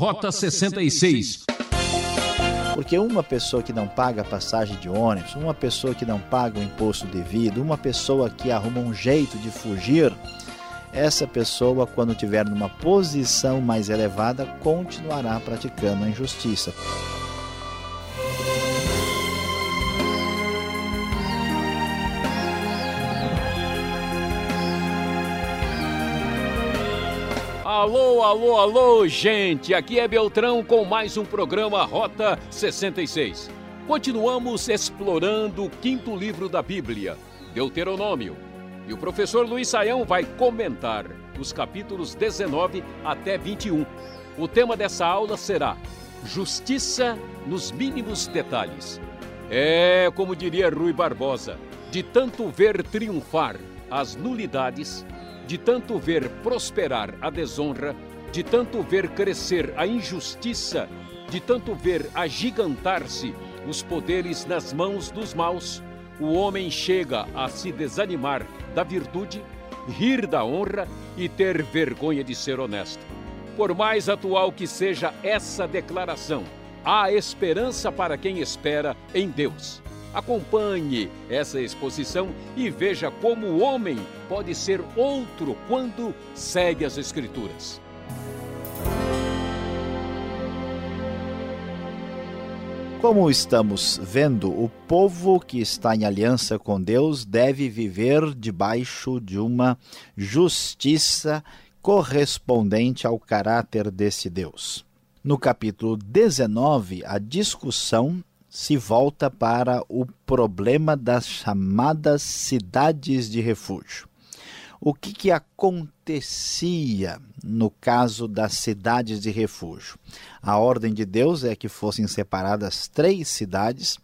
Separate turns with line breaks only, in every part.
Rota 66.
Porque uma pessoa que não paga a passagem de ônibus, uma pessoa que não paga o imposto devido, uma pessoa que arruma um jeito de fugir, essa pessoa, quando tiver numa posição mais elevada, continuará praticando a injustiça.
Alô, alô, alô, gente! Aqui é Beltrão com mais um programa Rota 66. Continuamos explorando o quinto livro da Bíblia, Deuteronômio. E o professor Luiz Saião vai comentar os capítulos 19 até 21. O tema dessa aula será Justiça nos mínimos detalhes. É, como diria Rui Barbosa, de tanto ver triunfar as nulidades de tanto ver prosperar a desonra, de tanto ver crescer a injustiça, de tanto ver agigantar-se os poderes nas mãos dos maus, o homem chega a se desanimar da virtude, rir da honra e ter vergonha de ser honesto. Por mais atual que seja essa declaração, há esperança para quem espera em Deus. Acompanhe essa exposição e veja como o homem pode ser outro quando segue as Escrituras.
Como estamos vendo, o povo que está em aliança com Deus deve viver debaixo de uma justiça correspondente ao caráter desse Deus. No capítulo 19, a discussão se volta para o problema das chamadas cidades de refúgio. O que, que acontecia no caso das cidades de refúgio? A ordem de Deus é que fossem separadas três cidades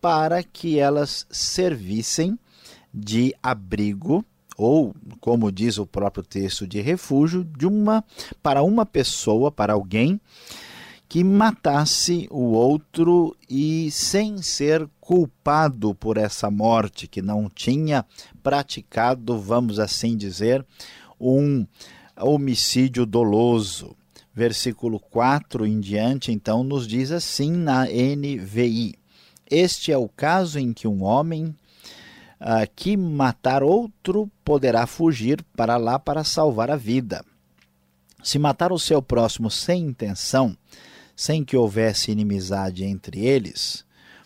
para que elas servissem de abrigo ou, como diz o próprio texto, de refúgio de uma para uma pessoa, para alguém que matasse o outro e sem ser culpado por essa morte, que não tinha praticado, vamos assim dizer, um homicídio doloso. Versículo 4 em diante, então, nos diz assim na NVI: Este é o caso em que um homem uh, que matar outro poderá fugir para lá para salvar a vida. Se matar o seu próximo sem intenção, sem que houvesse inimizade entre eles.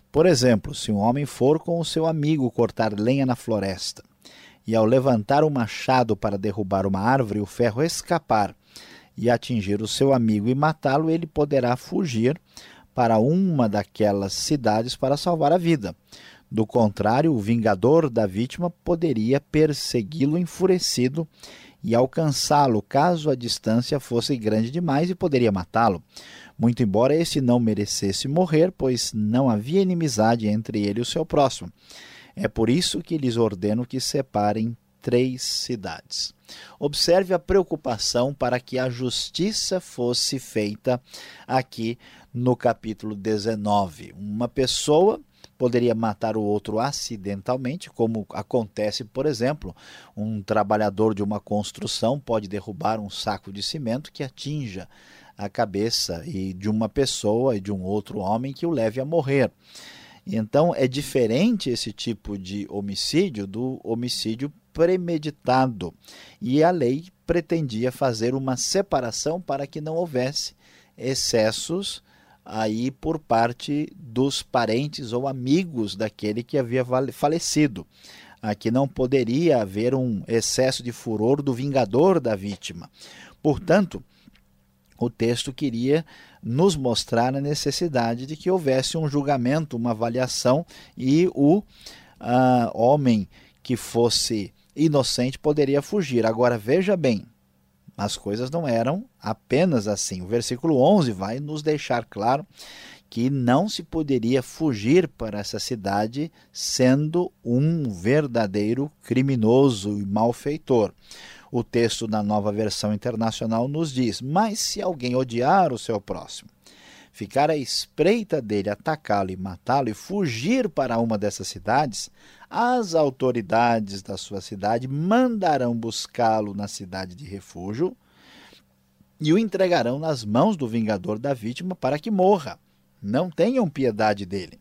Por exemplo, se um homem for com o seu amigo cortar lenha na floresta, e ao levantar o machado para derrubar uma árvore, o ferro escapar e atingir o seu amigo e matá-lo, ele poderá fugir para uma daquelas cidades para salvar a vida. Do contrário, o vingador da vítima poderia persegui-lo enfurecido e alcançá-lo caso a distância fosse grande demais e poderia matá-lo muito embora este não merecesse morrer, pois não havia inimizade entre ele e o seu próximo. É por isso que lhes ordeno que separem três cidades. Observe a preocupação para que a justiça fosse feita aqui no capítulo 19. Uma pessoa poderia matar o outro acidentalmente, como acontece, por exemplo, um trabalhador de uma construção pode derrubar um saco de cimento que atinja a cabeça e de uma pessoa e de um outro homem que o leve a morrer. Então é diferente esse tipo de homicídio do homicídio premeditado. E a lei pretendia fazer uma separação para que não houvesse excessos aí por parte dos parentes ou amigos daquele que havia falecido. Aqui não poderia haver um excesso de furor do vingador da vítima. Portanto, o texto queria nos mostrar a necessidade de que houvesse um julgamento, uma avaliação e o uh, homem que fosse inocente poderia fugir. Agora veja bem, as coisas não eram apenas assim. O versículo 11 vai nos deixar claro que não se poderia fugir para essa cidade sendo um verdadeiro criminoso e malfeitor. O texto da nova versão internacional nos diz: Mas se alguém odiar o seu próximo, ficar à espreita dele, atacá-lo e matá-lo e fugir para uma dessas cidades, as autoridades da sua cidade mandarão buscá-lo na cidade de refúgio e o entregarão nas mãos do vingador da vítima para que morra. Não tenham piedade dele.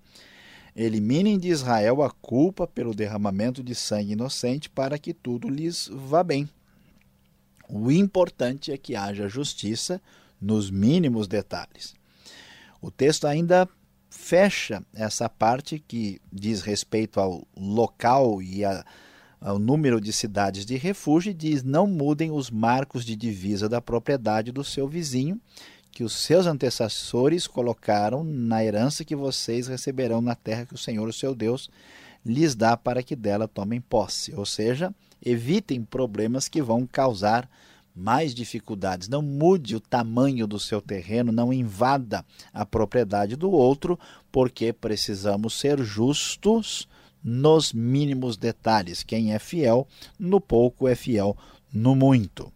Eliminem de Israel a culpa pelo derramamento de sangue inocente para que tudo lhes vá bem. O importante é que haja justiça nos mínimos detalhes. O texto ainda fecha essa parte que diz respeito ao local e a, ao número de cidades de refúgio e diz: não mudem os marcos de divisa da propriedade do seu vizinho, que os seus antecessores colocaram na herança que vocês receberão na terra que o Senhor, o seu Deus, lhes dá para que dela tomem posse. Ou seja, evitem problemas que vão causar mais dificuldades. Não mude o tamanho do seu terreno, não invada a propriedade do outro, porque precisamos ser justos nos mínimos detalhes. Quem é fiel no pouco é fiel no muito.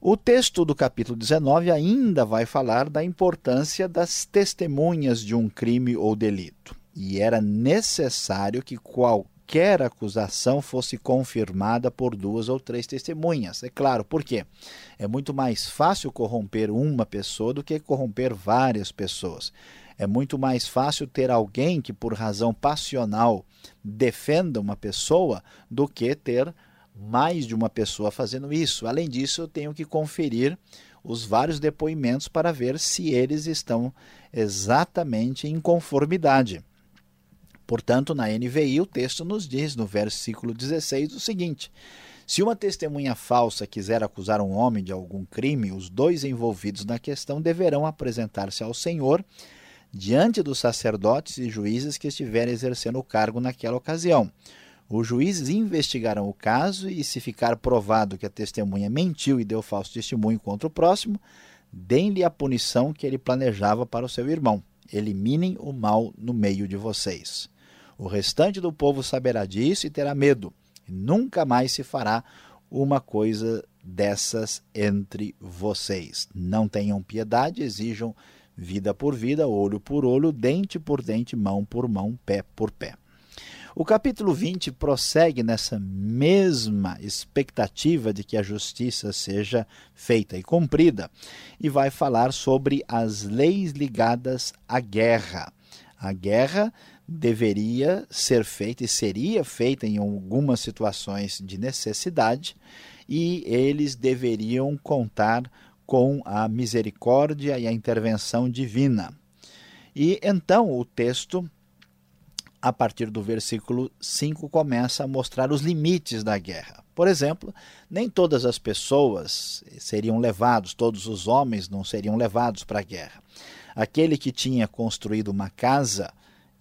O texto do capítulo 19 ainda vai falar da importância das testemunhas de um crime ou delito. E era necessário que qual qualquer acusação fosse confirmada por duas ou três testemunhas. É claro, por quê? É muito mais fácil corromper uma pessoa do que corromper várias pessoas. É muito mais fácil ter alguém que, por razão passional, defenda uma pessoa do que ter mais de uma pessoa fazendo isso. Além disso, eu tenho que conferir os vários depoimentos para ver se eles estão exatamente em conformidade. Portanto, na NVI, o texto nos diz, no versículo 16, o seguinte: Se uma testemunha falsa quiser acusar um homem de algum crime, os dois envolvidos na questão deverão apresentar-se ao Senhor diante dos sacerdotes e juízes que estiverem exercendo o cargo naquela ocasião. Os juízes investigarão o caso e, se ficar provado que a testemunha mentiu e deu falso testemunho contra o próximo, deem-lhe a punição que ele planejava para o seu irmão. Eliminem o mal no meio de vocês. O restante do povo saberá disso e terá medo, e nunca mais se fará uma coisa dessas entre vocês. Não tenham piedade, exijam vida por vida, olho por olho, dente por dente, mão por mão, pé por pé. O capítulo 20 prossegue nessa mesma expectativa de que a justiça seja feita e cumprida e vai falar sobre as leis ligadas à guerra. A guerra deveria ser feita e seria feita em algumas situações de necessidade, e eles deveriam contar com a misericórdia e a intervenção divina. E então o texto, a partir do versículo 5, começa a mostrar os limites da guerra. Por exemplo, nem todas as pessoas seriam levados, todos os homens não seriam levados para a guerra. Aquele que tinha construído uma casa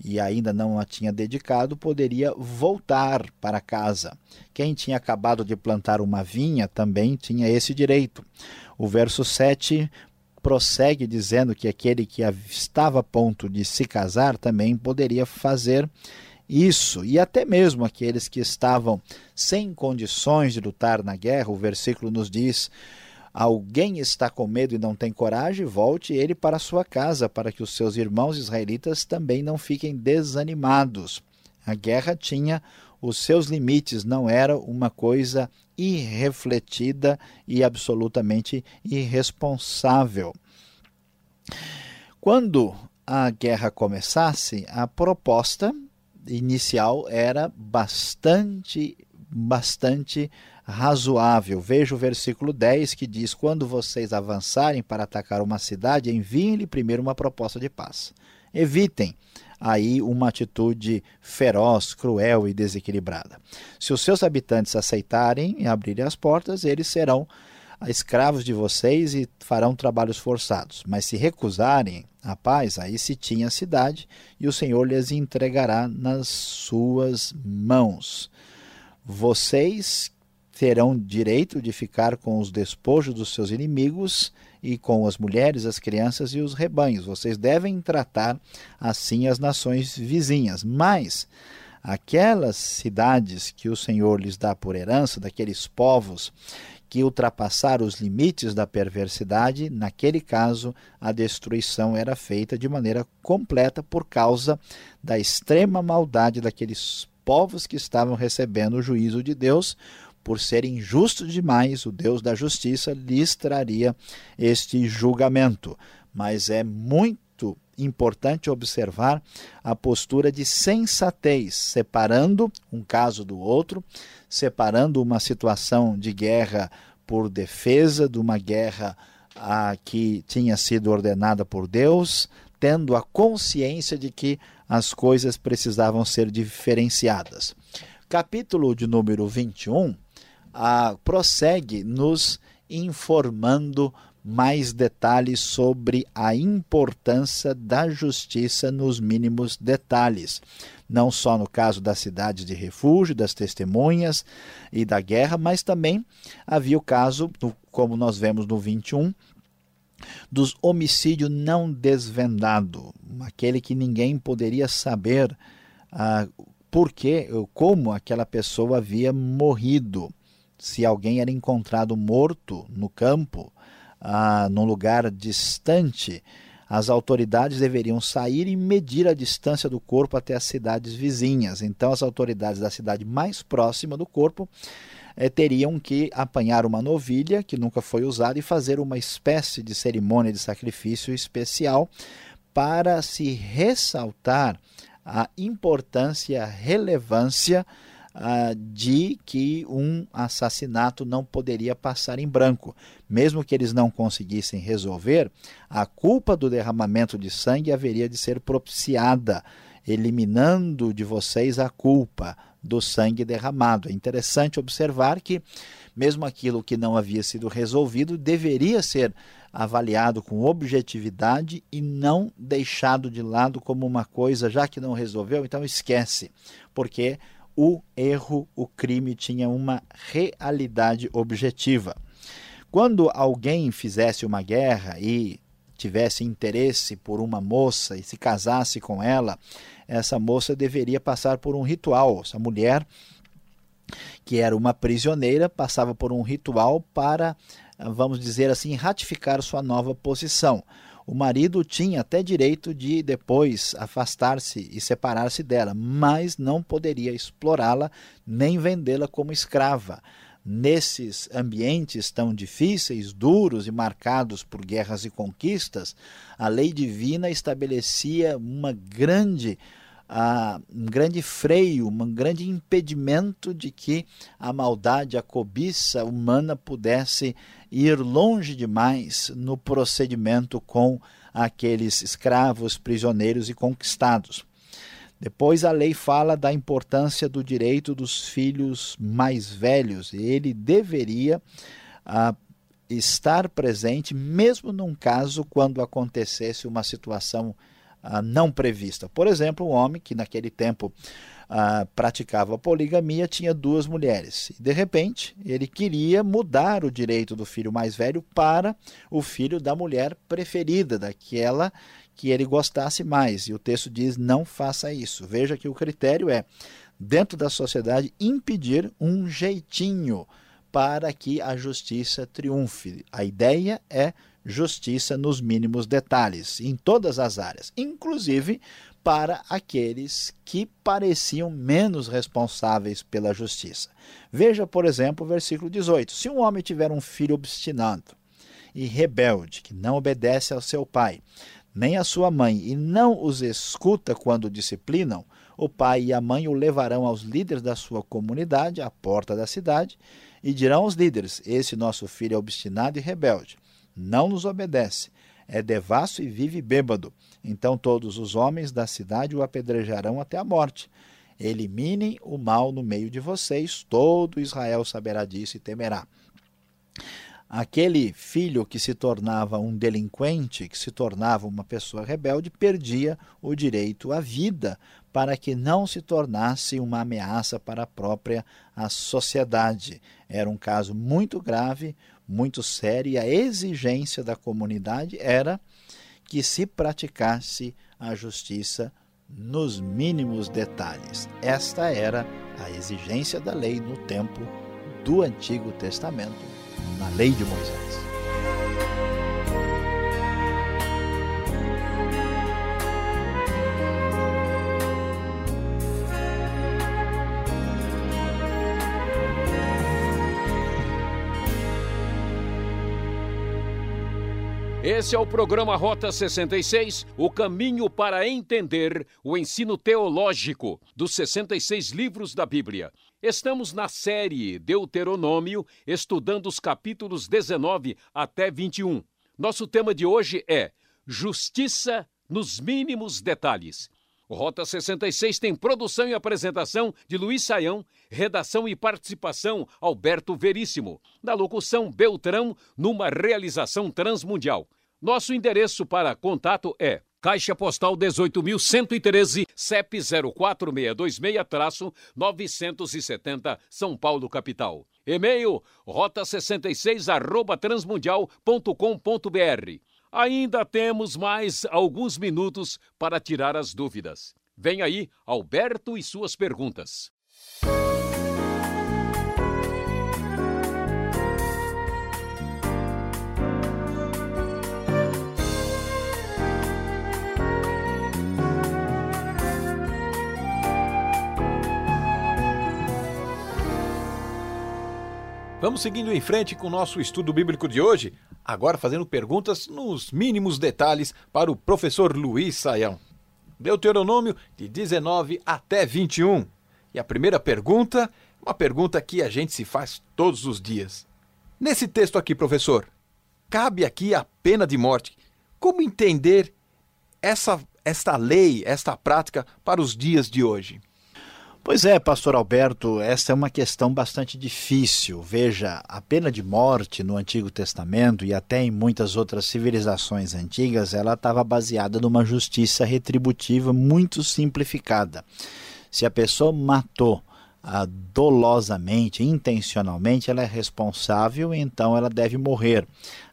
e ainda não a tinha dedicado, poderia voltar para casa. Quem tinha acabado de plantar uma vinha também tinha esse direito. O verso 7 prossegue dizendo que aquele que estava a ponto de se casar também poderia fazer isso, e até mesmo aqueles que estavam sem condições de lutar na guerra, o versículo nos diz alguém está com medo e não tem coragem, volte ele para sua casa, para que os seus irmãos israelitas também não fiquem desanimados. A guerra tinha os seus limites, não era uma coisa irrefletida e absolutamente irresponsável. Quando a guerra começasse, a proposta inicial era bastante bastante razoável. Veja o versículo 10 que diz: Quando vocês avançarem para atacar uma cidade, enviem-lhe primeiro uma proposta de paz. Evitem aí uma atitude feroz, cruel e desequilibrada. Se os seus habitantes aceitarem e abrirem as portas, eles serão escravos de vocês e farão trabalhos forçados. Mas se recusarem a paz, aí se tinha a cidade e o Senhor lhes entregará nas suas mãos. Vocês terão direito de ficar com os despojos dos seus inimigos e com as mulheres, as crianças e os rebanhos. Vocês devem tratar assim as nações vizinhas. Mas aquelas cidades que o Senhor lhes dá por herança, daqueles povos que ultrapassaram os limites da perversidade, naquele caso a destruição era feita de maneira completa por causa da extrema maldade daqueles povos que estavam recebendo o juízo de Deus por ser injusto demais, o Deus da justiça lhes traria este julgamento. Mas é muito importante observar a postura de sensatez, separando um caso do outro, separando uma situação de guerra por defesa de uma guerra a, que tinha sido ordenada por Deus, tendo a consciência de que as coisas precisavam ser diferenciadas. Capítulo de número 21 a, prossegue nos informando mais detalhes sobre a importância da justiça nos mínimos detalhes. Não só no caso das cidades de refúgio, das testemunhas e da guerra, mas também havia o caso, como nós vemos no 21, dos homicídio não desvendado, aquele que ninguém poderia saber ah, por que, como aquela pessoa havia morrido. Se alguém era encontrado morto no campo, ah, num lugar distante, as autoridades deveriam sair e medir a distância do corpo até as cidades vizinhas. Então, as autoridades da cidade mais próxima do corpo eh, teriam que apanhar uma novilha que nunca foi usada e fazer uma espécie de cerimônia de sacrifício especial para se ressaltar a importância a relevância ah, de que um assassinato não poderia passar em branco. Mesmo que eles não conseguissem resolver, a culpa do derramamento de sangue haveria de ser propiciada, eliminando de vocês a culpa do sangue derramado. É interessante observar que, mesmo aquilo que não havia sido resolvido, deveria ser avaliado com objetividade e não deixado de lado como uma coisa, já que não resolveu, então esquece, porque o erro, o crime tinha uma realidade objetiva. Quando alguém fizesse uma guerra e tivesse interesse por uma moça e se casasse com ela, essa moça deveria passar por um ritual. Essa mulher, que era uma prisioneira, passava por um ritual para, vamos dizer assim, ratificar sua nova posição o marido tinha até direito de depois afastar-se e separar-se dela, mas não poderia explorá-la nem vendê-la como escrava. Nesses ambientes tão difíceis, duros e marcados por guerras e conquistas, a lei divina estabelecia uma grande uh, um grande freio, um grande impedimento de que a maldade, a cobiça humana pudesse ir longe demais no procedimento com aqueles escravos, prisioneiros e conquistados. Depois a lei fala da importância do direito dos filhos mais velhos. Ele deveria ah, estar presente, mesmo num caso quando acontecesse uma situação não prevista. Por exemplo, um homem que naquele tempo ah, praticava poligamia tinha duas mulheres. De repente, ele queria mudar o direito do filho mais velho para o filho da mulher preferida, daquela que ele gostasse mais. E o texto diz: não faça isso. Veja que o critério é, dentro da sociedade, impedir um jeitinho para que a justiça triunfe. A ideia é justiça nos mínimos detalhes, em todas as áreas, inclusive para aqueles que pareciam menos responsáveis pela justiça. Veja, por exemplo, o versículo 18: Se um homem tiver um filho obstinado e rebelde, que não obedece ao seu pai, nem à sua mãe, e não os escuta quando disciplinam, o pai e a mãe o levarão aos líderes da sua comunidade, à porta da cidade, e dirão aos líderes: Esse nosso filho é obstinado e rebelde não nos obedece, é devasso e vive bêbado. Então todos os homens da cidade o apedrejarão até a morte. Eliminem o mal no meio de vocês, todo Israel saberá disso e temerá. Aquele filho que se tornava um delinquente, que se tornava uma pessoa rebelde, perdia o direito à vida, para que não se tornasse uma ameaça para a própria a sociedade. Era um caso muito grave, muito sério e a exigência da comunidade era que se praticasse a justiça nos mínimos detalhes. Esta era a exigência da lei no tempo do Antigo Testamento, na lei de Moisés.
Esse é o programa Rota 66, o caminho para entender o ensino teológico dos 66 livros da Bíblia. Estamos na série Deuteronômio, estudando os capítulos 19 até 21. Nosso tema de hoje é Justiça nos mínimos detalhes. Rota 66 tem produção e apresentação de Luiz Saião, redação e participação Alberto Veríssimo. Na locução Beltrão, numa realização transmundial. Nosso endereço para contato é Caixa Postal 18.113, CEP 04626-970, São Paulo, capital. E-mail rota66 arroba transmundial.com.br. Ainda temos mais alguns minutos para tirar as dúvidas. Vem aí, Alberto e suas perguntas.
Vamos seguindo em frente com o nosso estudo bíblico de hoje, agora fazendo perguntas nos mínimos detalhes para o professor Luiz Saião. Deuteronômio de 19 até 21. E a primeira pergunta, uma pergunta que a gente se faz todos os dias. Nesse texto aqui, professor, cabe aqui a pena de morte. Como entender essa esta lei, esta prática para os dias de hoje?
Pois é, pastor Alberto, essa é uma questão bastante difícil. Veja, a pena de morte no Antigo Testamento e até em muitas outras civilizações antigas, ela estava baseada numa justiça retributiva muito simplificada. Se a pessoa matou ah, dolosamente, intencionalmente, ela é responsável, então ela deve morrer.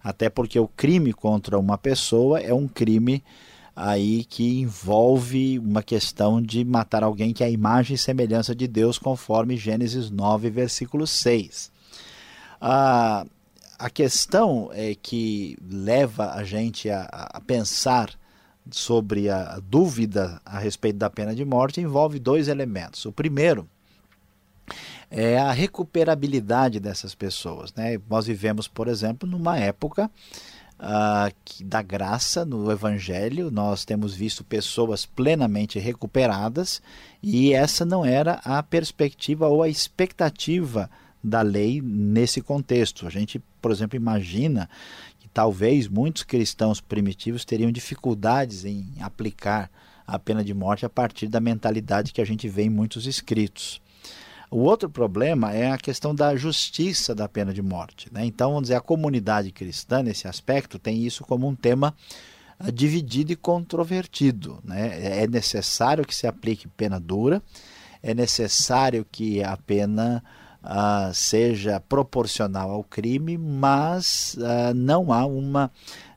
Até porque o crime contra uma pessoa é um crime aí que envolve uma questão de matar alguém que é a imagem e semelhança de Deus, conforme Gênesis 9, versículo 6. A, a questão é que leva a gente a, a pensar sobre a dúvida a respeito da pena de morte envolve dois elementos. O primeiro é a recuperabilidade dessas pessoas. Né? Nós vivemos, por exemplo, numa época uh, da graça no Evangelho, nós temos visto pessoas plenamente recuperadas e essa não era a perspectiva ou a expectativa da lei nesse contexto. A gente, por exemplo, imagina que talvez muitos cristãos primitivos teriam dificuldades em aplicar a pena de morte a partir da mentalidade que a gente vê em muitos escritos. O outro problema é a questão da justiça da pena de morte. Né? Então, vamos dizer, a comunidade cristã, nesse aspecto, tem isso como um tema uh, dividido e controvertido. Né? É necessário que se aplique pena dura, é necessário que a pena uh, seja proporcional ao crime, mas uh, não há uma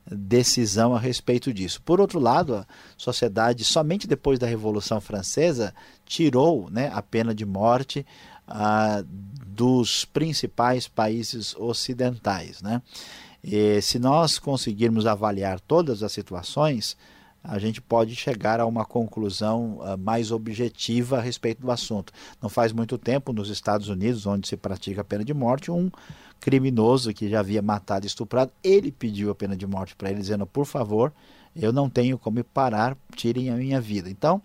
decisão a respeito disso. Por outro lado, a sociedade, somente depois da Revolução Francesa, tirou né, a pena de morte ah, dos principais países ocidentais. Né? E se nós conseguirmos avaliar todas as situações, a gente pode chegar a uma conclusão uh, mais objetiva a respeito do assunto. Não faz muito tempo, nos Estados Unidos, onde se pratica a pena de morte, um criminoso que já havia matado e estuprado, ele pediu a pena de morte para ele, dizendo: por favor, eu não tenho como parar, tirem a minha vida. Então,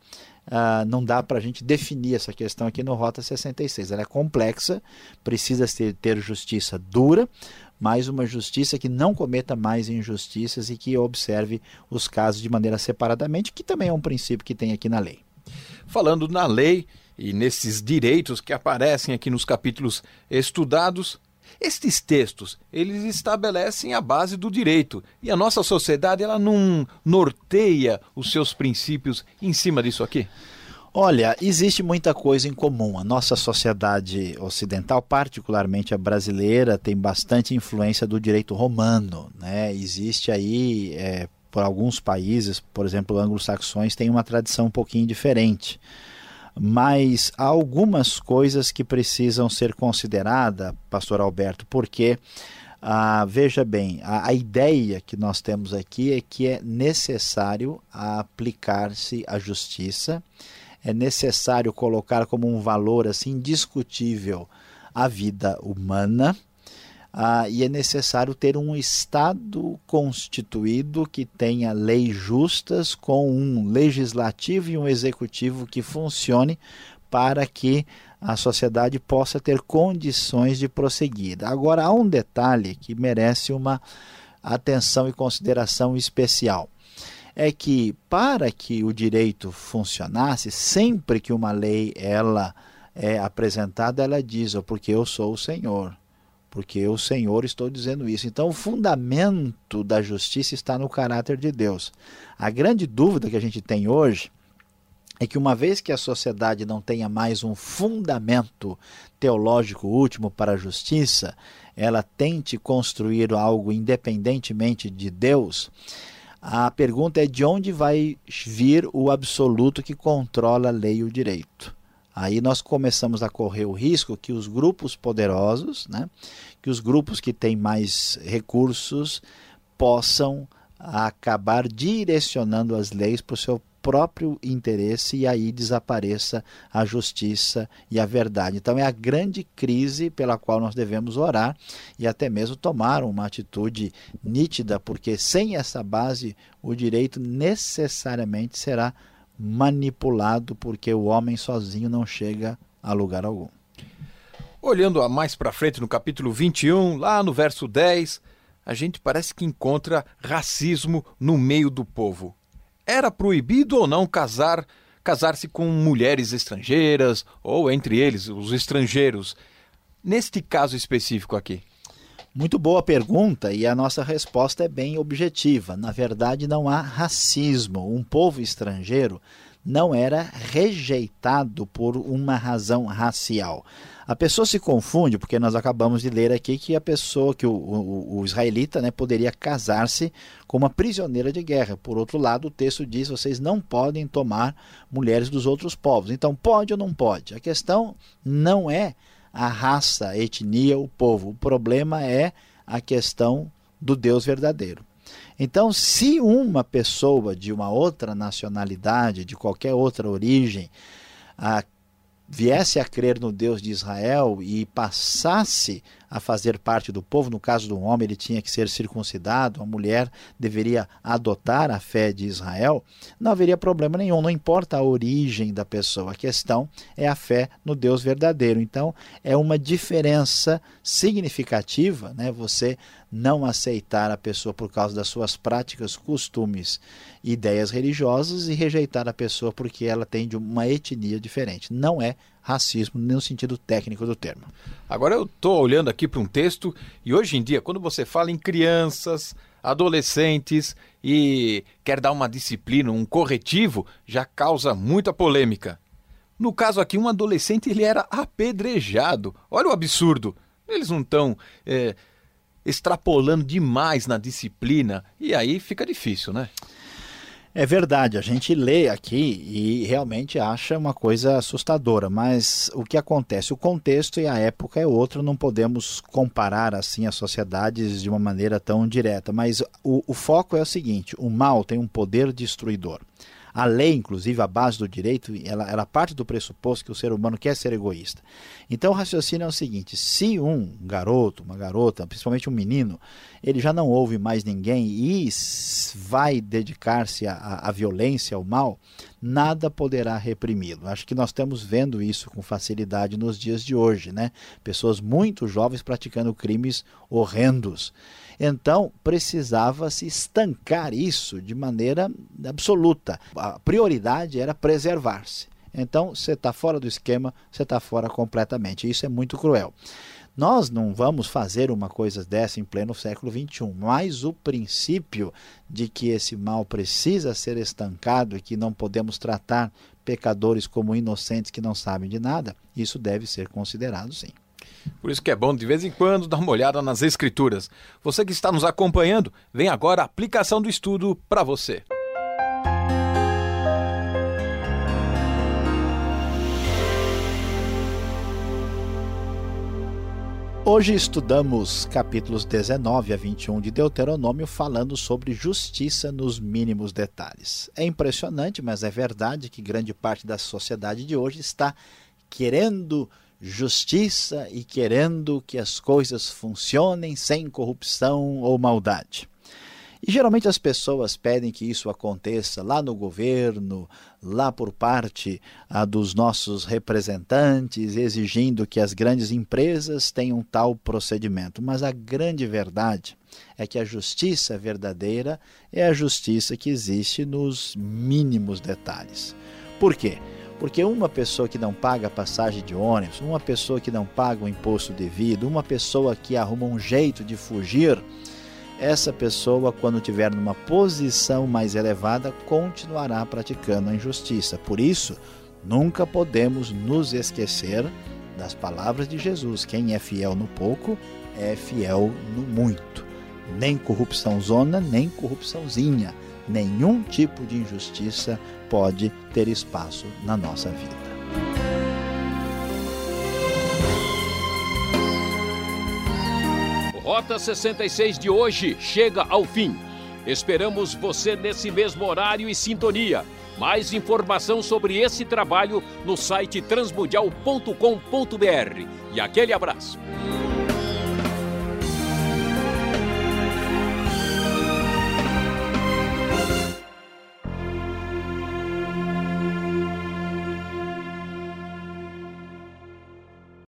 uh, não dá para a gente definir essa questão aqui no Rota 66. Ela é complexa, precisa ter, ter justiça dura, mas uma justiça que não cometa mais injustiças e que observe os casos de maneira separadamente, que também é um princípio que tem aqui na lei.
Falando na lei e nesses direitos que aparecem aqui nos capítulos estudados, estes textos, eles estabelecem a base do direito e a nossa sociedade ela não norteia os seus princípios em cima disso aqui.
Olha, existe muita coisa em comum. A nossa sociedade ocidental, particularmente a brasileira, tem bastante influência do direito romano. Né? Existe aí, é, por alguns países, por exemplo, anglo-saxões, tem uma tradição um pouquinho diferente mas há algumas coisas que precisam ser consideradas, pastor Alberto, porque ah, veja bem, a, a, ideia que nós temos aqui é que é necessário aplicar-se a justiça, é necessário colocar como um valor assim indiscutível a vida humana, ah, e é necessário ter um Estado constituído que tenha leis justas, com um legislativo e um executivo que funcione para que a sociedade possa ter condições de prosseguir. Agora, há um detalhe que merece uma atenção e consideração especial. É que para que o direito funcionasse, sempre que uma lei ela é apresentada, ela diz, oh, porque eu sou o Senhor porque o Senhor estou dizendo isso. Então, o fundamento da justiça está no caráter de Deus. A grande dúvida que a gente tem hoje é que, uma vez que a sociedade não tenha mais um fundamento teológico último para a justiça, ela tente construir algo independentemente de Deus. A pergunta é de onde vai vir o absoluto que controla a lei e o direito. Aí nós começamos a correr o risco que os grupos poderosos, né, que os grupos que têm mais recursos possam acabar direcionando as leis para o seu próprio interesse e aí desapareça a justiça e a verdade. Então é a grande crise pela qual nós devemos orar e até mesmo tomar uma atitude nítida, porque sem essa base o direito necessariamente será manipulado, porque o homem sozinho não chega a lugar algum.
Olhando mais para frente no capítulo 21, lá no verso 10, a gente parece que encontra racismo no meio do povo. Era proibido ou não casar casar-se com mulheres estrangeiras ou entre eles os estrangeiros? Neste caso específico aqui.
Muito boa pergunta e a nossa resposta é bem objetiva. Na verdade, não há racismo. Um povo estrangeiro não era rejeitado por uma razão racial. A pessoa se confunde, porque nós acabamos de ler aqui que a pessoa, que o, o, o israelita né, poderia casar-se com uma prisioneira de guerra. Por outro lado, o texto diz: vocês não podem tomar mulheres dos outros povos. Então, pode ou não pode? A questão não é a raça, a etnia, o povo. O problema é a questão do Deus verdadeiro. Então, se uma pessoa de uma outra nacionalidade, de qualquer outra origem, a viesse a crer no Deus de Israel e passasse a fazer parte do povo, no caso do homem, ele tinha que ser circuncidado, a mulher deveria adotar a fé de Israel, não haveria problema nenhum, não importa a origem da pessoa, a questão é a fé no Deus verdadeiro. Então, é uma diferença significativa, né? Você não aceitar a pessoa por causa das suas práticas, costumes, ideias religiosas e rejeitar a pessoa porque ela tem de uma etnia diferente. Não é racismo no sentido técnico do termo.
Agora eu estou olhando aqui para um texto e hoje em dia, quando você fala em crianças, adolescentes e quer dar uma disciplina, um corretivo, já causa muita polêmica. No caso aqui, um adolescente ele era apedrejado. Olha o absurdo. Eles não estão é, extrapolando demais na disciplina e aí fica difícil, né?
É verdade, a gente lê aqui e realmente acha uma coisa assustadora, mas o que acontece? O contexto e a época é outro, não podemos comparar assim as sociedades de uma maneira tão direta, mas o, o foco é o seguinte: o mal tem um poder destruidor. A lei, inclusive, a base do direito, ela, ela parte do pressuposto que o ser humano quer ser egoísta. Então o raciocínio é o seguinte: se um garoto, uma garota, principalmente um menino, ele já não ouve mais ninguém e vai dedicar-se à, violência, ao mal, nada poderá reprimi-lo. Acho que nós estamos vendo isso com facilidade nos dias de hoje, né? Pessoas muito jovens praticando crimes horrendos. Então, precisava se estancar isso de maneira absoluta. A prioridade era preservar-se. Então, você está fora do esquema, você está fora completamente. Isso é muito cruel. Nós não vamos fazer uma coisa dessa em pleno século XXI, mas o princípio de que esse mal precisa ser estancado e que não podemos tratar pecadores como inocentes que não sabem de nada, isso deve ser considerado sim.
Por isso que é bom de vez em quando dar uma olhada nas escrituras. Você que está nos acompanhando, vem agora a aplicação do estudo para você.
Hoje estudamos capítulos 19 a 21 de Deuteronômio, falando sobre justiça nos mínimos detalhes. É impressionante, mas é verdade que grande parte da sociedade de hoje está querendo justiça e querendo que as coisas funcionem sem corrupção ou maldade. E geralmente as pessoas pedem que isso aconteça lá no governo, lá por parte ah, dos nossos representantes, exigindo que as grandes empresas tenham tal procedimento. Mas a grande verdade é que a justiça verdadeira é a justiça que existe nos mínimos detalhes. Por quê? Porque uma pessoa que não paga passagem de ônibus, uma pessoa que não paga o imposto devido, uma pessoa que arruma um jeito de fugir essa pessoa, quando tiver numa posição mais elevada, continuará praticando a injustiça. Por isso, nunca podemos nos esquecer das palavras de Jesus: quem é fiel no pouco é fiel no muito. Nem corrupção zona, nem corrupçãozinha. Nenhum tipo de injustiça pode ter espaço na nossa vida.
Rota 66 de hoje chega ao fim. Esperamos você nesse mesmo horário e sintonia. Mais informação sobre esse trabalho no site transmundial.com.br. E aquele abraço.